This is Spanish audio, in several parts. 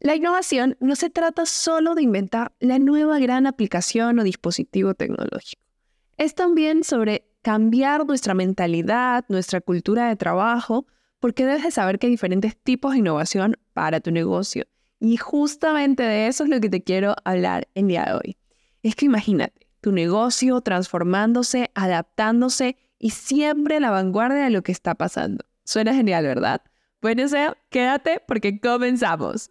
La innovación no se trata solo de inventar la nueva gran aplicación o dispositivo tecnológico. Es también sobre cambiar nuestra mentalidad, nuestra cultura de trabajo, porque debes de saber que hay diferentes tipos de innovación para tu negocio. Y justamente de eso es lo que te quiero hablar el día de hoy. Es que imagínate, tu negocio transformándose, adaptándose y siempre a la vanguardia de lo que está pasando. Suena genial, ¿verdad? Bueno, sea, quédate porque comenzamos.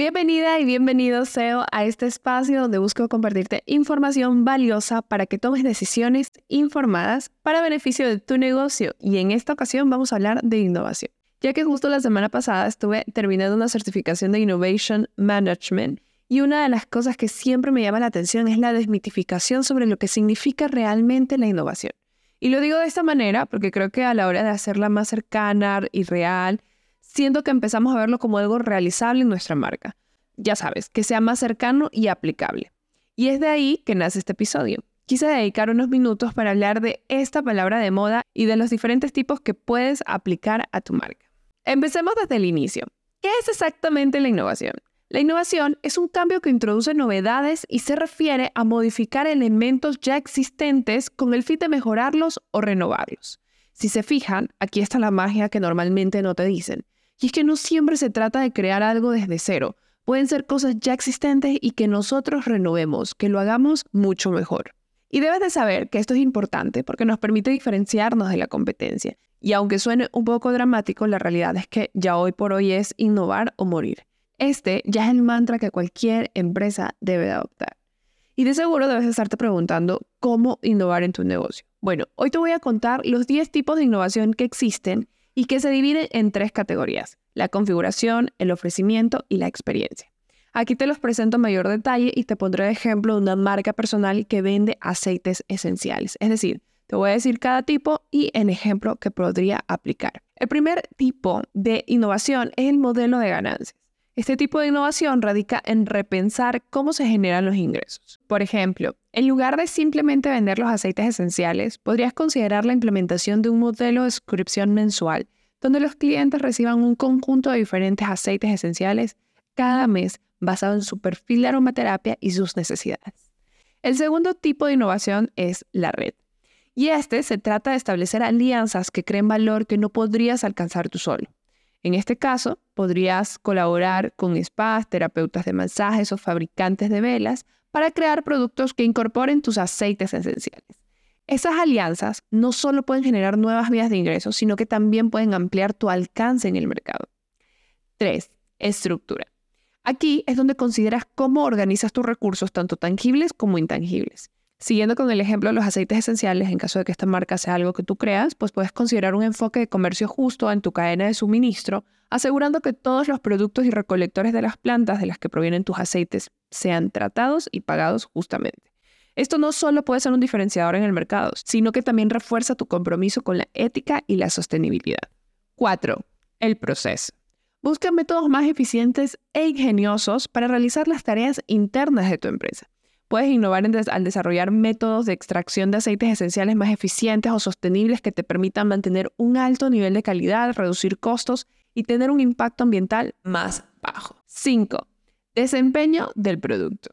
Bienvenida y bienvenido SEO a este espacio donde busco compartirte información valiosa para que tomes decisiones informadas para beneficio de tu negocio. Y en esta ocasión vamos a hablar de innovación, ya que justo la semana pasada estuve terminando una certificación de Innovation Management y una de las cosas que siempre me llama la atención es la desmitificación sobre lo que significa realmente la innovación. Y lo digo de esta manera porque creo que a la hora de hacerla más cercana y real, siento que empezamos a verlo como algo realizable en nuestra marca. Ya sabes, que sea más cercano y aplicable. Y es de ahí que nace este episodio. Quise dedicar unos minutos para hablar de esta palabra de moda y de los diferentes tipos que puedes aplicar a tu marca. Empecemos desde el inicio. ¿Qué es exactamente la innovación? La innovación es un cambio que introduce novedades y se refiere a modificar elementos ya existentes con el fin de mejorarlos o renovarlos. Si se fijan, aquí está la magia que normalmente no te dicen. Y es que no siempre se trata de crear algo desde cero. Pueden ser cosas ya existentes y que nosotros renovemos, que lo hagamos mucho mejor. Y debes de saber que esto es importante porque nos permite diferenciarnos de la competencia. Y aunque suene un poco dramático, la realidad es que ya hoy por hoy es innovar o morir. Este ya es el mantra que cualquier empresa debe de adoptar. Y de seguro debes estarte preguntando cómo innovar en tu negocio. Bueno, hoy te voy a contar los 10 tipos de innovación que existen y que se divide en tres categorías, la configuración, el ofrecimiento y la experiencia. Aquí te los presento en mayor detalle y te pondré de ejemplo de una marca personal que vende aceites esenciales. Es decir, te voy a decir cada tipo y el ejemplo que podría aplicar. El primer tipo de innovación es el modelo de ganancias. Este tipo de innovación radica en repensar cómo se generan los ingresos. Por ejemplo, en lugar de simplemente vender los aceites esenciales, podrías considerar la implementación de un modelo de suscripción mensual, donde los clientes reciban un conjunto de diferentes aceites esenciales cada mes basado en su perfil de aromaterapia y sus necesidades. El segundo tipo de innovación es la red. Y este se trata de establecer alianzas que creen valor que no podrías alcanzar tú solo. En este caso, podrías colaborar con spas, terapeutas de masajes o fabricantes de velas para crear productos que incorporen tus aceites esenciales. Esas alianzas no solo pueden generar nuevas vías de ingresos, sino que también pueden ampliar tu alcance en el mercado. 3. Estructura. Aquí es donde consideras cómo organizas tus recursos, tanto tangibles como intangibles. Siguiendo con el ejemplo de los aceites esenciales, en caso de que esta marca sea algo que tú creas, pues puedes considerar un enfoque de comercio justo en tu cadena de suministro, asegurando que todos los productos y recolectores de las plantas de las que provienen tus aceites sean tratados y pagados justamente. Esto no solo puede ser un diferenciador en el mercado, sino que también refuerza tu compromiso con la ética y la sostenibilidad. 4. El proceso. Busca métodos más eficientes e ingeniosos para realizar las tareas internas de tu empresa. Puedes innovar al desarrollar métodos de extracción de aceites esenciales más eficientes o sostenibles que te permitan mantener un alto nivel de calidad, reducir costos y tener un impacto ambiental más bajo. 5. Desempeño del producto.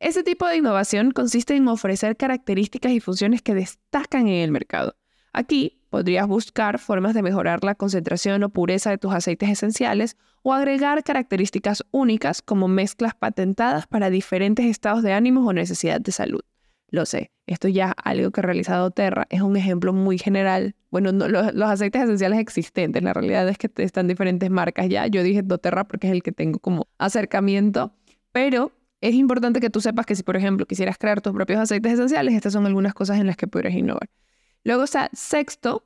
Este tipo de innovación consiste en ofrecer características y funciones que destacan en el mercado. Aquí podrías buscar formas de mejorar la concentración o pureza de tus aceites esenciales o agregar características únicas como mezclas patentadas para diferentes estados de ánimo o necesidad de salud. Lo sé, esto ya es algo que ha realizado Terra, es un ejemplo muy general. Bueno, los, aceites esenciales existentes, la realidad es que están diferentes marcas ya. Yo dije doTERRA porque es el que tengo como acercamiento, pero es importante que tú sepas que si, por ejemplo, quisieras crear tus propios aceites esenciales, estas son algunas cosas en las que podrías innovar. Luego está sexto,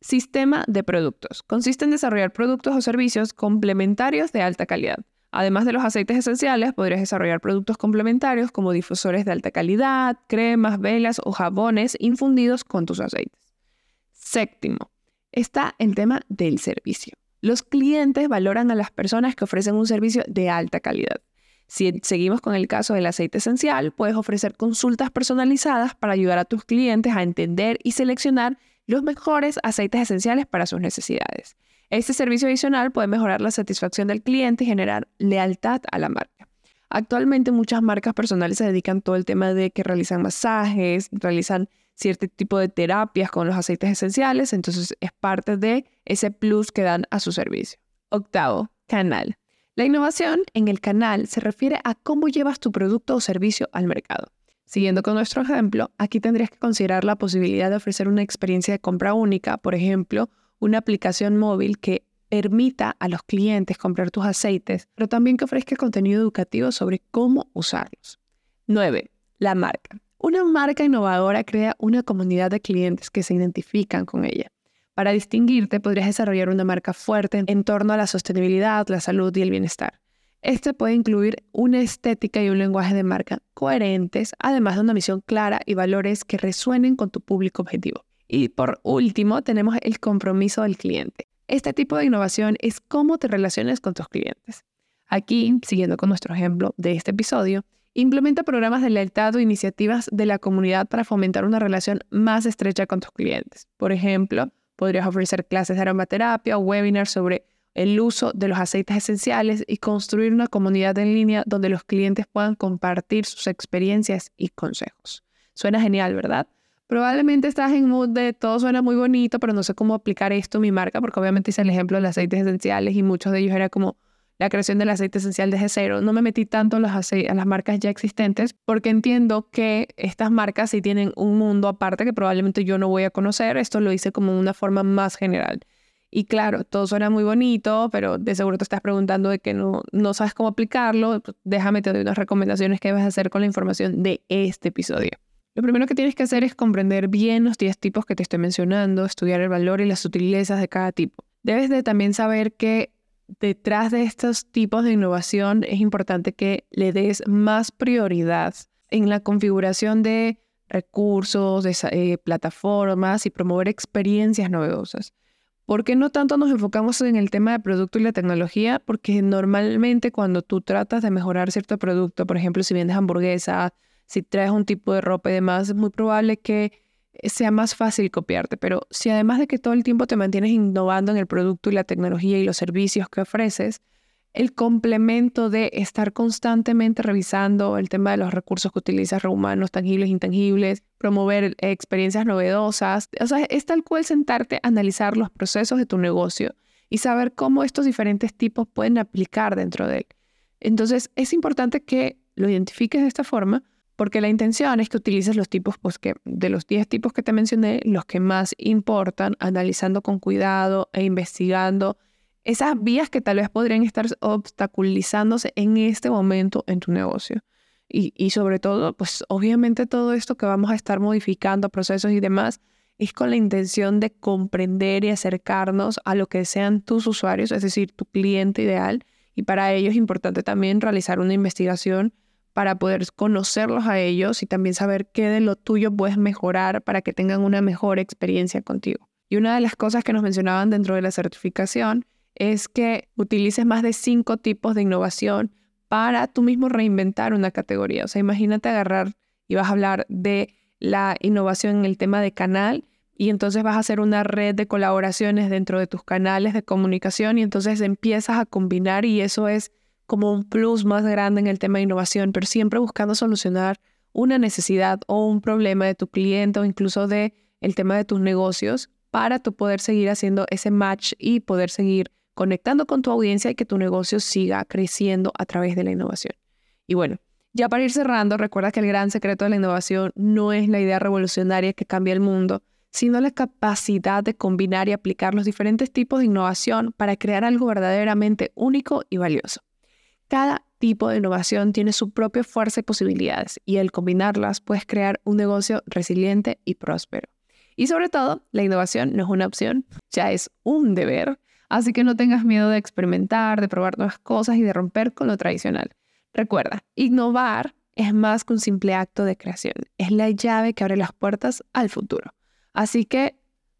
sistema de productos. Consiste en desarrollar productos o servicios complementarios de alta calidad. Además de los aceites esenciales, podrías desarrollar productos complementarios como difusores de alta calidad, cremas, velas o jabones infundidos con tus aceites. Séptimo, está el tema del servicio. Los clientes valoran a las personas que ofrecen un servicio de alta calidad. Si seguimos con el caso del aceite esencial, puedes ofrecer consultas personalizadas para ayudar a tus clientes a entender y seleccionar los mejores aceites esenciales para sus necesidades. Este servicio adicional puede mejorar la satisfacción del cliente y generar lealtad a la marca. Actualmente muchas marcas personales se dedican todo el tema de que realizan masajes, realizan cierto tipo de terapias con los aceites esenciales, entonces es parte de ese plus que dan a su servicio. Octavo, canal. La innovación en el canal se refiere a cómo llevas tu producto o servicio al mercado. Siguiendo con nuestro ejemplo, aquí tendrías que considerar la posibilidad de ofrecer una experiencia de compra única, por ejemplo, una aplicación móvil que permita a los clientes comprar tus aceites, pero también que ofrezca contenido educativo sobre cómo usarlos. 9. La marca. Una marca innovadora crea una comunidad de clientes que se identifican con ella. Para distinguirte, podrías desarrollar una marca fuerte en torno a la sostenibilidad, la salud y el bienestar. Este puede incluir una estética y un lenguaje de marca coherentes, además de una misión clara y valores que resuenen con tu público objetivo. Y por último, tenemos el compromiso del cliente. Este tipo de innovación es cómo te relacionas con tus clientes. Aquí, siguiendo con nuestro ejemplo de este episodio, Implementa programas de lealtad o iniciativas de la comunidad para fomentar una relación más estrecha con tus clientes. Por ejemplo, podrías ofrecer clases de aromaterapia o webinars sobre el uso de los aceites esenciales y construir una comunidad en línea donde los clientes puedan compartir sus experiencias y consejos. Suena genial, ¿verdad? Probablemente estás en mood de todo suena muy bonito, pero no sé cómo aplicar esto a mi marca, porque obviamente hice el ejemplo de los aceites esenciales y muchos de ellos era como, la creación del aceite esencial desde cero. No me metí tanto a las, marcas ya existentes porque entiendo que estas marcas sí tienen un mundo aparte que probablemente yo no voy a conocer. Esto lo hice como una forma más general. Y claro, todo suena muy bonito, pero de seguro te estás preguntando de que no, no sabes cómo aplicarlo. Déjame te doy unas recomendaciones que debes hacer con la información de este episodio. Lo primero que tienes que hacer es comprender bien los 10 tipos que te estoy mencionando, estudiar el valor y las sutilezas de cada tipo. Debes de también saber que detrás de estos tipos de innovación es importante que le des más prioridad en la configuración de recursos, de eh, plataformas y promover experiencias novedosas. ¿Por qué no tanto nos enfocamos en el tema de producto y la tecnología? Porque normalmente cuando tú tratas de mejorar cierto producto, por ejemplo, si vendes hamburguesa, si traes un tipo de ropa y demás, es muy probable que sea más fácil copiarte. Pero si además de que todo el tiempo te mantienes innovando en el producto y la tecnología y los servicios que ofreces, el complemento de estar constantemente revisando el tema de los recursos que utilizas, humanos, tangibles, intangibles, promover experiencias novedosas, o sea, es tal cual sentarte a analizar los procesos de tu negocio y saber cómo estos diferentes tipos pueden aplicar dentro de él. Entonces, es importante que lo identifiques de esta forma porque la intención es que utilices los tipos, pues que de los 10 tipos que te mencioné, los que más importan, analizando con cuidado e investigando esas vías que tal vez podrían estar obstaculizándose en este momento en tu negocio. Y, sobre todo, pues obviamente todo esto que vamos a estar modificando, procesos y demás, es con la intención de comprender y acercarnos a lo que sean tus usuarios, es decir, tu cliente ideal. Y para ello es importante también realizar una investigación para poder conocerlos a ellos y también saber qué de lo tuyo puedes mejorar para que tengan una mejor experiencia contigo. Y una de las cosas que nos mencionaban dentro de la certificación es que utilices más de cinco tipos de innovación para tú mismo reinventar una categoría. O sea, imagínate agarrar y vas a hablar de la innovación en el tema de canal y entonces vas a hacer una red de colaboraciones dentro de tus canales de comunicación y entonces empiezas a combinar y eso es como un plus más grande en el tema de innovación, pero siempre buscando solucionar una necesidad o un problema de tu cliente o incluso de el tema de tus negocios para tu poder seguir haciendo ese match y poder seguir conectando con tu audiencia y que tu negocio siga creciendo a través de la innovación. Y bueno, ya para ir cerrando, recuerda que el gran secreto de la innovación no es la idea revolucionaria que cambia el mundo, sino la capacidad de combinar y aplicar los diferentes tipos de innovación para crear algo verdaderamente único y valioso. Cada tipo de innovación tiene su propia fuerza y posibilidades y al combinarlas puedes crear un negocio resiliente y próspero. Y sobre todo, la innovación no es una opción, ya es un deber. Así que no tengas miedo de experimentar, de probar nuevas cosas y de romper con lo tradicional. Recuerda, innovar es más que un simple acto de creación, es la llave que abre las puertas al futuro. Así que,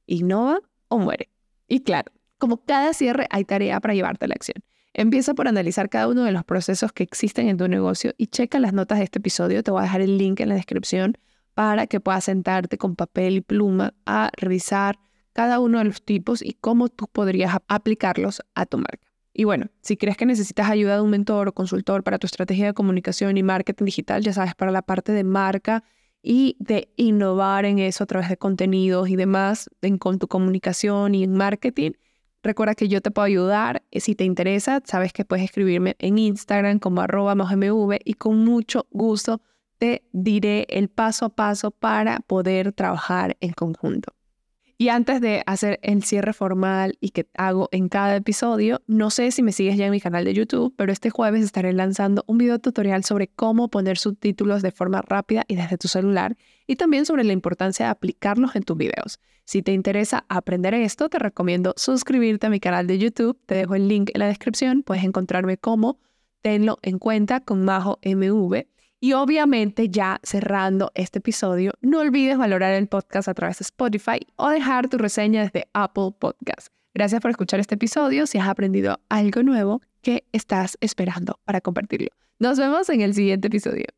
innova o muere. Y claro, como cada cierre hay tarea para llevarte a la acción. Empieza por analizar cada uno de los procesos que existen en tu negocio y checa las notas de este episodio. Te voy a dejar el link en la descripción para que puedas sentarte con papel y pluma a revisar cada uno de los tipos y cómo tú podrías aplicarlos a tu marca. Y bueno, si crees que necesitas ayuda de un mentor o consultor para tu estrategia de comunicación y marketing digital, ya sabes, para la parte de marca y de innovar en eso a través de contenidos y demás, en, con tu comunicación y en marketing, recuerda que yo te puedo ayudar. Eh, si te interesa, sabes que puedes escribirme en Instagram como arroba mv y con mucho gusto te diré el paso a paso para poder trabajar en conjunto. Y antes de hacer el cierre formal y que hago en cada episodio, no sé si me sigues ya en mi canal de YouTube, pero este jueves estaré lanzando un video tutorial sobre cómo poner subtítulos de forma rápida y desde tu celular y también sobre la importancia de aplicarlos en tus videos. Si te interesa aprender esto, te recomiendo suscribirte a mi canal de YouTube. Te dejo el link en la descripción. Puedes encontrarme como Tenlo en cuenta con Majo MV. Y obviamente ya cerrando este episodio, no olvides valorar el podcast a través de Spotify o dejar tu reseña desde Apple Podcast. Gracias por escuchar este episodio. Si has aprendido algo nuevo, ¿qué estás esperando para compartirlo? Nos vemos en el siguiente episodio.